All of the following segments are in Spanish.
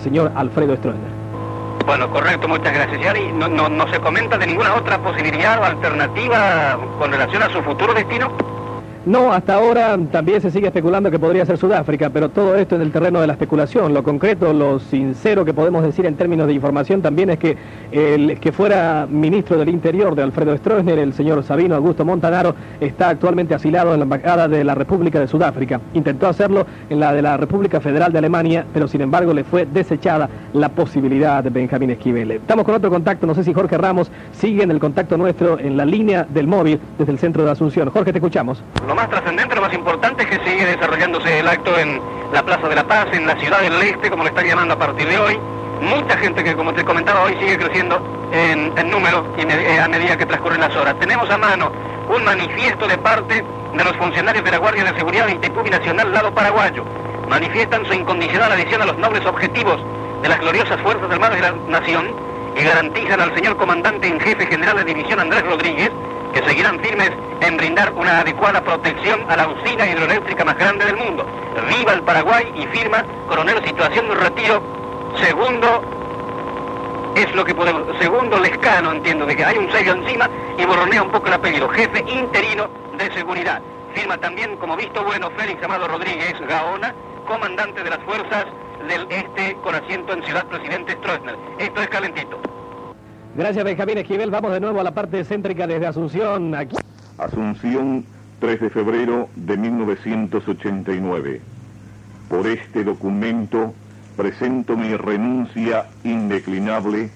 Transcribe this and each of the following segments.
señor Alfredo Stroessner. Bueno, correcto, muchas gracias. Yari, ¿no, no, ¿no se comenta de ninguna otra posibilidad o alternativa con relación a su futuro destino? No, hasta ahora también se sigue especulando que podría ser Sudáfrica, pero todo esto en el terreno de la especulación. Lo concreto, lo sincero que podemos decir en términos de información también es que el que fuera ministro del Interior de Alfredo Stroessner, el señor Sabino Augusto Montanaro, está actualmente asilado en la Embajada de la República de Sudáfrica. Intentó hacerlo en la de la República Federal de Alemania, pero sin embargo le fue desechada la posibilidad de Benjamín Esquivel. Estamos con otro contacto, no sé si Jorge Ramos sigue en el contacto nuestro en la línea del móvil desde el centro de Asunción. Jorge, te escuchamos. Más trascendente, lo más importante es que sigue desarrollándose el acto en la Plaza de la Paz, en la Ciudad del Este, como le están llamando a partir de hoy. Mucha gente que, como te comentaba hoy, sigue creciendo en, número me- a medida que transcurren las horas. Tenemos a mano un manifiesto de parte de los funcionarios de la Guardia de Seguridad del Instituto Binacional Lado Paraguayo. Manifiestan su incondicional adhesión a los nobles objetivos de las gloriosas Fuerzas Armadas de la Nación y garantizan al señor comandante en jefe general de división Andrés Rodríguez que seguirán firmes en brindar una adecuada protección a la usina hidroeléctrica más grande del mundo. Viva el Paraguay y firma coronel situación de retiro. Segundo es lo que podemos segundo lescano entiendo de que hay un sello encima y borronea un poco el apellido jefe interino de seguridad. Firma también como visto bueno Félix Amado Rodríguez Gaona comandante de las fuerzas del este con asiento en Ciudad Presidente Stroessner. Esto es calentito Gracias Benjamín Esquivel. Vamos de nuevo a la parte céntrica desde Asunción. Aquí. Asunción, 3 de febrero de 1989. Por este documento presento mi renuncia indeclinable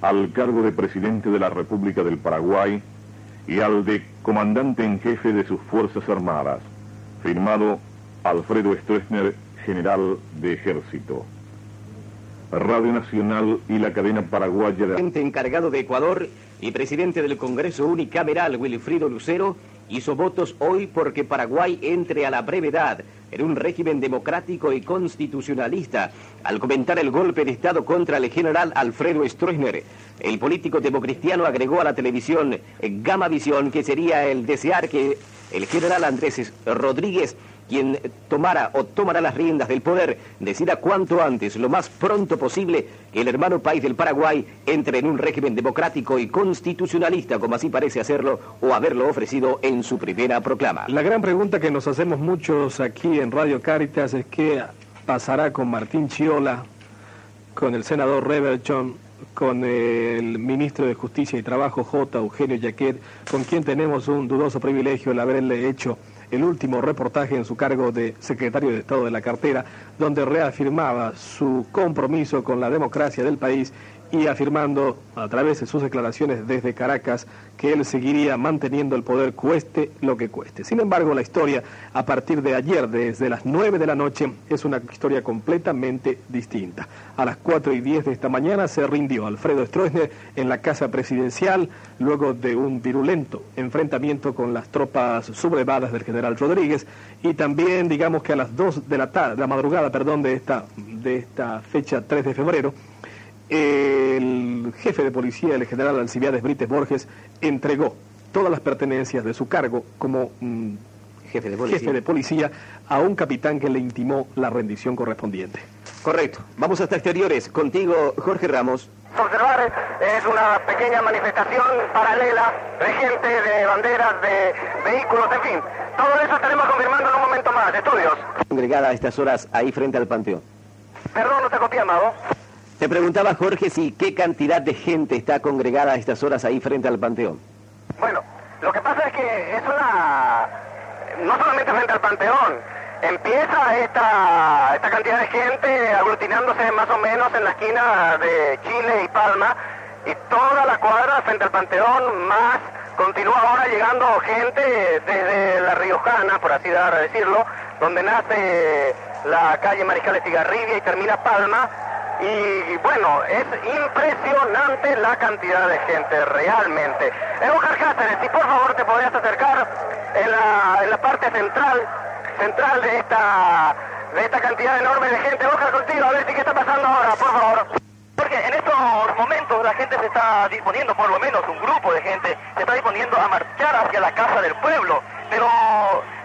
al cargo de presidente de la República del Paraguay y al de comandante en jefe de sus Fuerzas Armadas. Firmado Alfredo Stroessner, general de ejército. Radio Nacional y la cadena paraguaya de... encargado de Ecuador y presidente del Congreso Unicameral, Wilfrido Lucero, hizo votos hoy porque Paraguay entre a la brevedad en un régimen democrático y constitucionalista. Al comentar el golpe de Estado contra el general Alfredo Stroessner, el político democristiano agregó a la televisión Gama Visión que sería el desear que el general Andrés Rodríguez quien tomara o tomará las riendas del poder, decida cuanto antes, lo más pronto posible, que el hermano país del Paraguay entre en un régimen democrático y constitucionalista, como así parece hacerlo o haberlo ofrecido en su primera proclama. La gran pregunta que nos hacemos muchos aquí en Radio Caritas es qué pasará con Martín Chiola, con el senador Reverchon, con el ministro de Justicia y Trabajo J. Eugenio Yaquet, con quien tenemos un dudoso privilegio el haberle hecho el último reportaje en su cargo de secretario de Estado de la cartera, donde reafirmaba su compromiso con la democracia del país y afirmando a través de sus declaraciones desde Caracas que él seguiría manteniendo el poder cueste lo que cueste. Sin embargo, la historia a partir de ayer, desde las 9 de la noche, es una historia completamente distinta. A las 4 y 10 de esta mañana se rindió Alfredo Stroessner en la Casa Presidencial luego de un virulento enfrentamiento con las tropas sublevadas del general Rodríguez y también digamos que a las 2 de la tarde, de la madrugada, perdón, de esta, de esta fecha 3 de febrero, el jefe de policía, el general Alcibiades Brites Borges, entregó todas las pertenencias de su cargo como mm, Jefe de policía. jefe de policía a un capitán que le intimó la rendición correspondiente. Correcto. Vamos hasta exteriores. Contigo, Jorge Ramos. observar es una pequeña manifestación paralela de gente, de banderas, de vehículos, en fin. Todo eso estaremos confirmando en un momento más. Estudios. Congregada a estas horas ahí frente al Panteón. Perdón, no te copié, Amado. Te preguntaba Jorge si qué cantidad de gente está congregada a estas horas ahí frente al Panteón. Bueno, lo que pasa es que es una... No solamente frente al Panteón. Empieza esta, esta cantidad de gente aglutinándose más o menos en la esquina de Chile y Palma. Y toda la cuadra frente al Panteón, más continúa ahora llegando gente desde la Riojana, por así decirlo, donde nace la calle Mariscal Estigarribia y termina Palma. Y bueno, es impresionante la cantidad de gente, realmente. Oscar Cáceres, si por favor te podrías acercar en la, en la parte central, central de esta, de esta cantidad enorme de gente. Oscar, contigo, a ver si qué está pasando ahora, por favor. Porque en estos momentos la gente se está disponiendo, por lo menos un grupo de gente, se está disponiendo a marchar hacia la casa del pueblo. Pero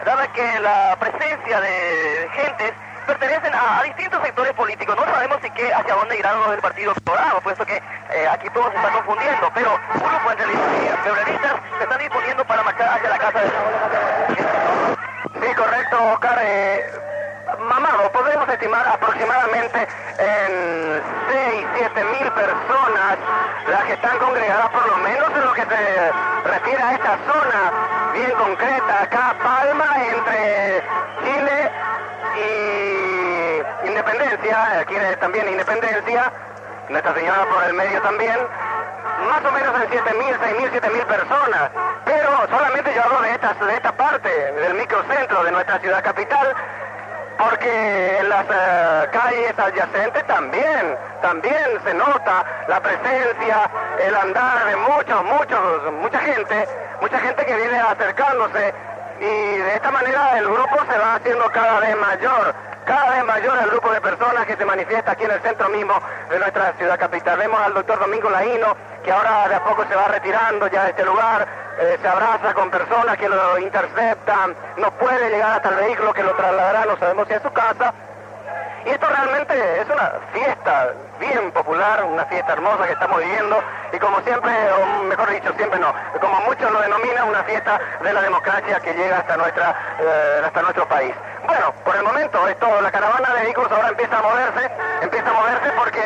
dada que la presencia de gentes pertenecen a, distintos sectores políticos. No sabemos si qué, hacia dónde irán los del Partido Dorado, puesto que eh, aquí todo se está confundiendo. Pero un grupo entre febreristas se están disponiendo para marchar hacia la casa de... Sí, correcto, Oscar. Eh, Mamado, podemos estimar aproximadamente en 6, 7 mil personas las que están congregadas, por lo menos en lo que se refiere a esta zona bien concreta, acá Palma, entre Chile y Independencia, aquí también Independencia, Nuestra Señora por el medio también, más o menos en 7 mil, 6 mil, 7 mil personas, pero solamente yo hablo de esta, de esta parte, del microcentro de nuestra ciudad capital, porque en las eh, calles adyacentes también, también se nota la presencia, el andar de muchos, muchos, mucha gente, mucha gente que viene acercándose y de esta manera el grupo se va haciendo cada vez mayor, cada vez mayor el grupo de personas que se manifiesta aquí en el centro mismo de nuestra ciudad capital. Vemos al doctor Domingo Laíno, que ahora de a poco se va retirando ya de este lugar, eh, se abraza con personas que lo interceptan, no puede llegar hasta el vehículo que lo trasladará, no sabemos si es su casa. Y esto realmente es una fiesta bien popular, una fiesta hermosa que estamos viviendo y como siempre, o mejor dicho, siempre no, como muchos lo denominan, una fiesta de la democracia que llega hasta, nuestra, eh, hasta nuestro país. Bueno, por el momento es todo. La caravana de vehículos ahora empieza a moverse, empieza a moverse porque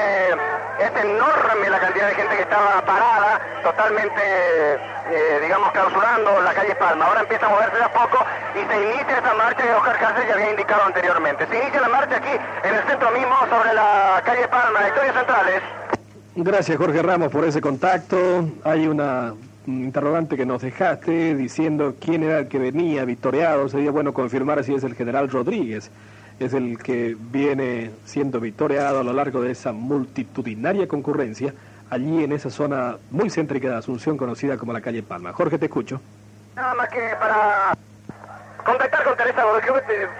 es enorme la cantidad de gente que estaba parada, totalmente, eh, digamos, clausurando la calle Palma. Ahora empieza a moverse de a poco y se inicia esa marcha que Oscar Cáceres ya había indicado anteriormente. Se inicia la marcha aquí en el centro mismo sobre la calle Palma, Historias Centrales. Gracias Jorge Ramos por ese contacto. Hay una interrogante que nos dejaste diciendo quién era el que venía victoriado. Sería bueno confirmar si es el general Rodríguez. Es el que viene siendo victoriado a lo largo de esa multitudinaria concurrencia allí en esa zona muy céntrica de Asunción conocida como la calle Palma. Jorge, te escucho. Nada más que para contactar con Teresa, porque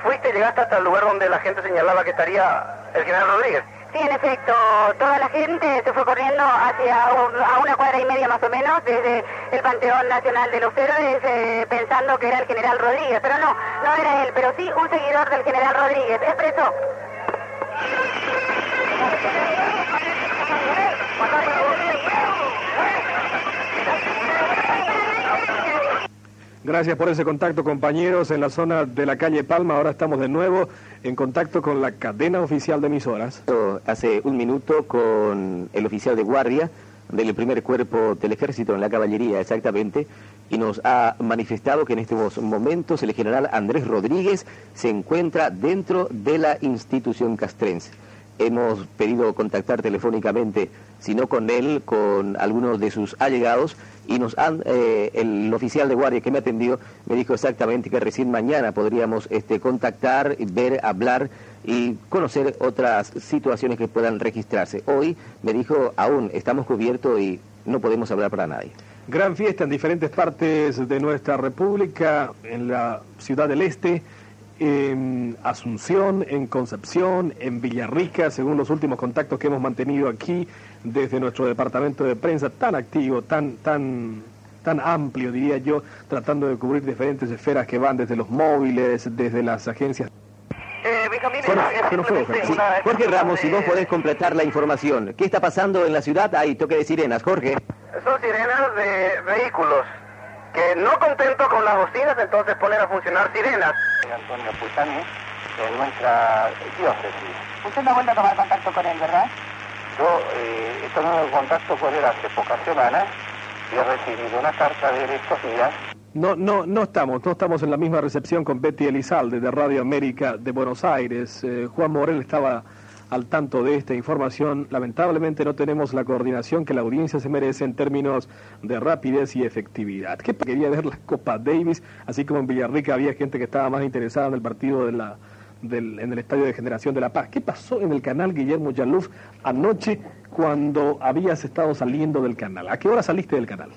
fuiste, llegaste hasta el lugar donde la gente señalaba que estaría el general Rodríguez. Sí, en efecto, toda la gente se fue corriendo hacia a una cuadra y media más o menos desde el Panteón Nacional de Lucero, pensando que era el general Rodríguez, pero no, no era él, pero sí un seguidor del general Rodríguez. Expreso. Gracias por ese contacto, compañeros. En la zona de la calle Palma, ahora estamos de nuevo en contacto con la cadena oficial de emisoras. Hace un minuto con el oficial de guardia del primer cuerpo del ejército en la caballería, exactamente, y nos ha manifestado que en estos momentos el general Andrés Rodríguez se encuentra dentro de la institución castrense. Hemos pedido contactar telefónicamente, si no con él, con algunos de sus allegados, y nos han, eh, el oficial de guardia que me atendió me dijo exactamente que recién mañana podríamos este, contactar, ver, hablar y conocer otras situaciones que puedan registrarse. Hoy me dijo, aún estamos cubiertos y no podemos hablar para nadie. Gran fiesta en diferentes partes de nuestra República, en la ciudad del Este en Asunción, en Concepción, en Villarrica, según los últimos contactos que hemos mantenido aquí desde nuestro departamento de prensa, tan activo, tan, tan, tan amplio, diría yo, tratando de cubrir diferentes esferas que van desde los móviles, desde las agencias. Eh, Jorge Ramos, si vos podés completar la información. ¿Qué está pasando en la ciudad? Hay toque de sirenas, Jorge. Son sirenas de vehículos que no contento con las bocinas, entonces ponen a funcionar sirenas. Antonio Putani, de nuestra diócesis. Usted no ha vuelto a tomar contacto con él, ¿verdad? Yo eh, he tomado contacto con él hace pocas semanas y he recibido una carta de él estos días. No, no, no estamos, no estamos en la misma recepción con Betty Elizalde de Radio América de Buenos Aires. Eh, Juan Morel estaba al tanto de esta información. Lamentablemente no tenemos la coordinación que la audiencia se merece en términos de rapidez y efectividad. ¿Qué quería ver la Copa Davis? Así como en Villarrica había gente que estaba más interesada en el partido de la, del, en el Estadio de Generación de la Paz. ¿Qué pasó en el canal Guillermo Yaluf anoche cuando habías estado saliendo del canal? ¿A qué hora saliste del canal?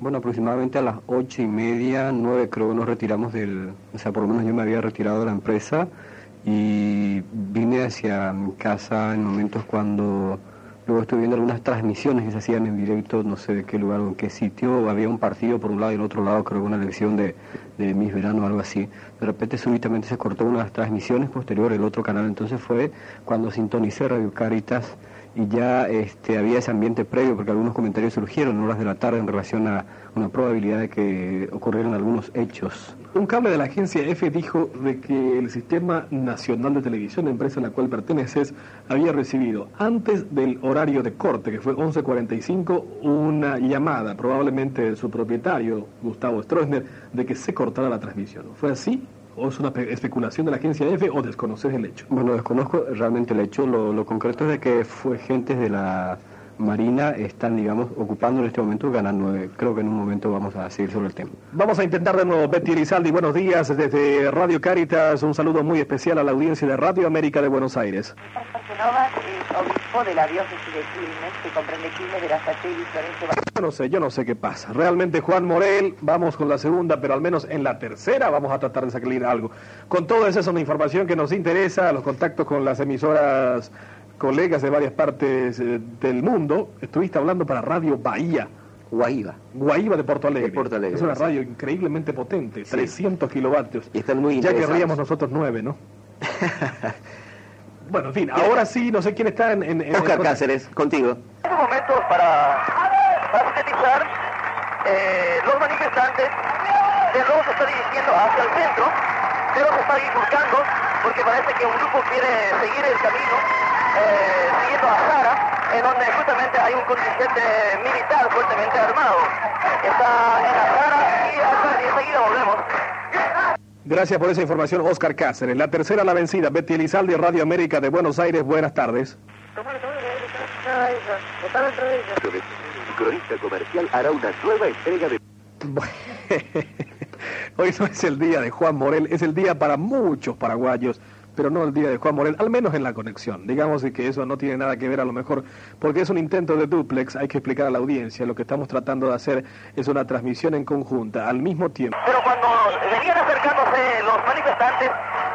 Bueno, aproximadamente a las ocho y media, nueve creo que nos retiramos del, o sea, por lo menos yo me había retirado de la empresa y vine hacia mi casa en momentos cuando Luego estuve viendo algunas transmisiones que se hacían en directo, no sé de qué lugar o en qué sitio. Había un partido por un lado y el otro lado, creo que una elección de, de Miss Verano o algo así. De repente súbitamente se cortó una de las transmisiones posterior, el otro canal. Entonces fue cuando sintonicé Radio Caritas y ya este, había ese ambiente previo, porque algunos comentarios surgieron en horas de la tarde en relación a una probabilidad de que ocurrieran algunos hechos. Un cable de la agencia EFE dijo de que el Sistema Nacional de Televisión, empresa a la cual perteneces, había recibido antes del horario de corte, que fue 11.45, una llamada, probablemente de su propietario, Gustavo Stroessner, de que se cortara la transmisión. ¿Fue así? ¿O es una especulación de la agencia EFE o desconoces el hecho? Bueno, desconozco realmente el hecho. Lo, lo concreto es de que fue gente de la Marina están, digamos, ocupando en este momento ganan nueve. Creo que en un momento vamos a seguir sobre el tema. Vamos a intentar de nuevo. Betty Elizalde, buenos días desde Radio Caritas. Un saludo muy especial a la audiencia de Radio América de Buenos Aires. Yo no sé, yo no sé qué pasa. Realmente Juan Morel, vamos con la segunda, pero al menos en la tercera vamos a tratar de sacarle algo. Con todo eso es una información que nos interesa, los contactos con las emisoras colegas de varias partes eh, del mundo, estuviste hablando para Radio Bahía. Guaíba. Guaíba de Porto Alegre. De Porto Alegre, es una sí. radio increíblemente potente, 300 kilovatios. Y están muy Ya querríamos nosotros nueve, ¿no? bueno, en fin, ahora sí, no sé quién está en... en- Oscar en- Cáceres, contigo. En estos momentos, para, para sintetizar, eh, los manifestantes de nuevo se están dirigiendo hacia el centro, pero se están bifurcando porque parece que un grupo quiere seguir el camino eh, siguiendo a Sara, en donde justamente hay un contingente militar fuertemente armado. Está en la Sara y acá enseguida volvemos. Gracias por esa información, Oscar Cáceres. La tercera la vencida, Betty Elizalde, Radio América de Buenos Aires. Buenas tardes. Cronista comercial hará una nueva entrega de Hoy no es el día de Juan Morel, es el día para muchos paraguayos, pero no el día de Juan Morel, al menos en la conexión. Digamos que eso no tiene nada que ver a lo mejor, porque es un intento de duplex, hay que explicar a la audiencia, lo que estamos tratando de hacer es una transmisión en conjunta, al mismo tiempo. Pero cuando venían acercándose los manifestantes,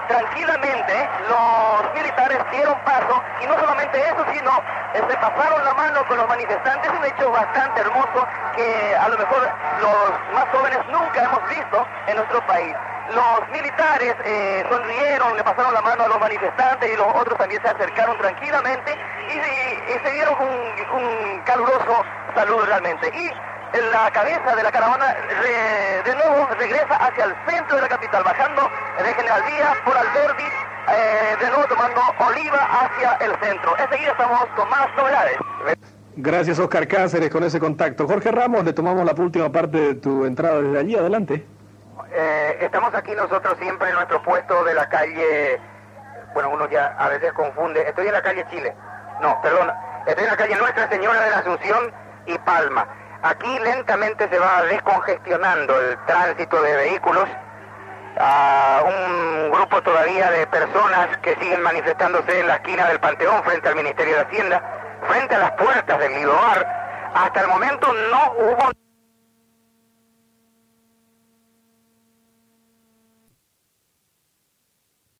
tranquilamente los militares dieron paso y no solamente eso, sino se pasaron la mano con los manifestantes, un hecho bastante hermoso que a lo mejor los más jóvenes nunca hemos visto en nuestro país. Los militares eh, sonrieron, le pasaron la mano a los manifestantes y los otros también se acercaron tranquilamente y, se dieron un, caluroso saludo realmente. Y la cabeza de la caravana de nuevo regresa hacia el centro de la capital, bajando de General Díaz por Alberdi, eh, de nuevo tomando Oliva hacia el centro. Enseguida estamos con más novedades. Gracias Oscar Cáceres con ese contacto. Jorge Ramos, le tomamos la última parte de tu entrada desde allí, adelante. Eh, estamos aquí nosotros siempre en nuestro puesto de la calle, bueno, uno ya a veces confunde, estoy en la calle Chile, no, perdón, estoy en la calle Nuestra Señora de la Asunción y Palma. Aquí lentamente se va descongestionando el tránsito de vehículos a un grupo todavía de personas que siguen manifestándose en la esquina del Panteón frente al Ministerio de Hacienda, frente a las puertas del Lidoar. Hasta el momento no hubo